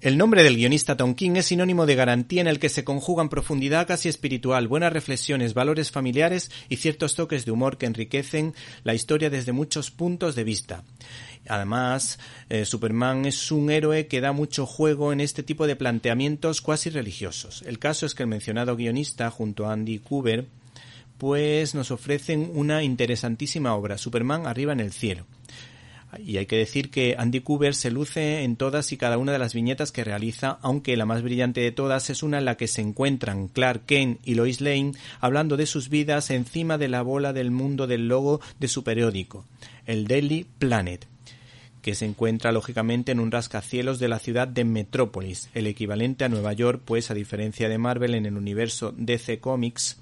El nombre del guionista Tom King es sinónimo de garantía en el que se conjugan profundidad casi espiritual, buenas reflexiones, valores familiares y ciertos toques de humor que enriquecen la historia desde muchos puntos de vista. Además, eh, Superman es un héroe que da mucho juego en este tipo de planteamientos cuasi religiosos. El caso es que el mencionado guionista, junto a Andy Cooper, pues nos ofrecen una interesantísima obra, Superman arriba en el cielo. Y hay que decir que Andy Cooper se luce en todas y cada una de las viñetas que realiza, aunque la más brillante de todas es una en la que se encuentran Clark Kent y Lois Lane hablando de sus vidas encima de la bola del mundo del logo de su periódico, el Daily Planet que se encuentra lógicamente en un rascacielos de la ciudad de Metrópolis, el equivalente a Nueva York, pues a diferencia de Marvel en el universo DC Comics,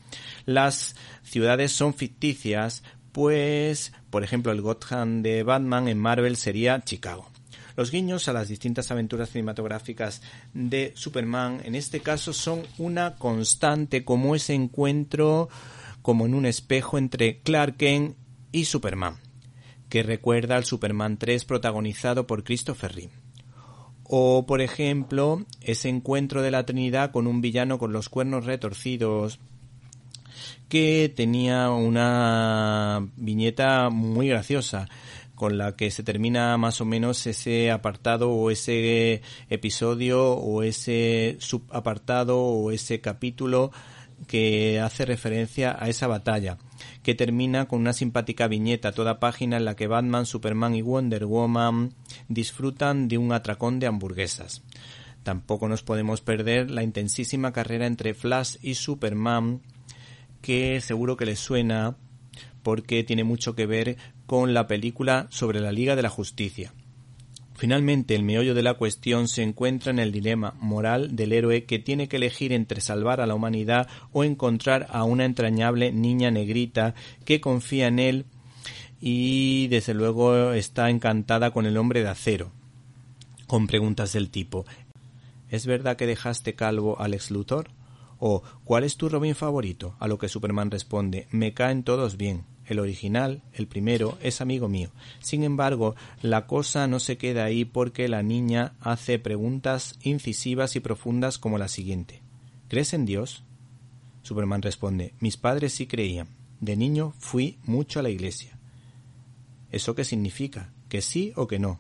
las ciudades son ficticias, pues, por ejemplo, el Gotham de Batman en Marvel sería Chicago. Los guiños a las distintas aventuras cinematográficas de Superman en este caso son una constante como ese encuentro como en un espejo entre Clark Kent y Superman, que recuerda al Superman 3 protagonizado por Christopher Reeve. O, por ejemplo, ese encuentro de la Trinidad con un villano con los cuernos retorcidos que tenía una viñeta muy graciosa con la que se termina más o menos ese apartado o ese episodio o ese subapartado o ese capítulo que hace referencia a esa batalla, que termina con una simpática viñeta toda página en la que Batman, Superman y Wonder Woman disfrutan de un atracón de hamburguesas. Tampoco nos podemos perder la intensísima carrera entre Flash y Superman que seguro que les suena porque tiene mucho que ver con la película sobre la Liga de la Justicia. Finalmente, el meollo de la cuestión se encuentra en el dilema moral del héroe que tiene que elegir entre salvar a la humanidad o encontrar a una entrañable niña negrita que confía en él y desde luego está encantada con el hombre de acero. Con preguntas del tipo ¿Es verdad que dejaste calvo al ex Luthor? O ¿cuál es tu Robin favorito? A lo que Superman responde me caen todos bien. El original, el primero, es amigo mío. Sin embargo, la cosa no se queda ahí porque la niña hace preguntas incisivas y profundas como la siguiente. ¿Crees en Dios? Superman responde Mis padres sí creían. De niño fui mucho a la iglesia. ¿Eso qué significa? ¿Que sí o que no?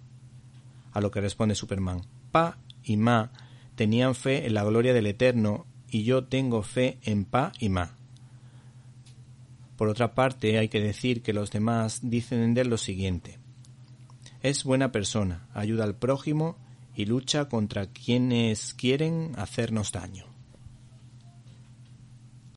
A lo que responde Superman Pa y Ma tenían fe en la gloria del Eterno y yo tengo fe en Pa y Ma. Por otra parte, hay que decir que los demás dicen de él lo siguiente. Es buena persona, ayuda al prójimo y lucha contra quienes quieren hacernos daño.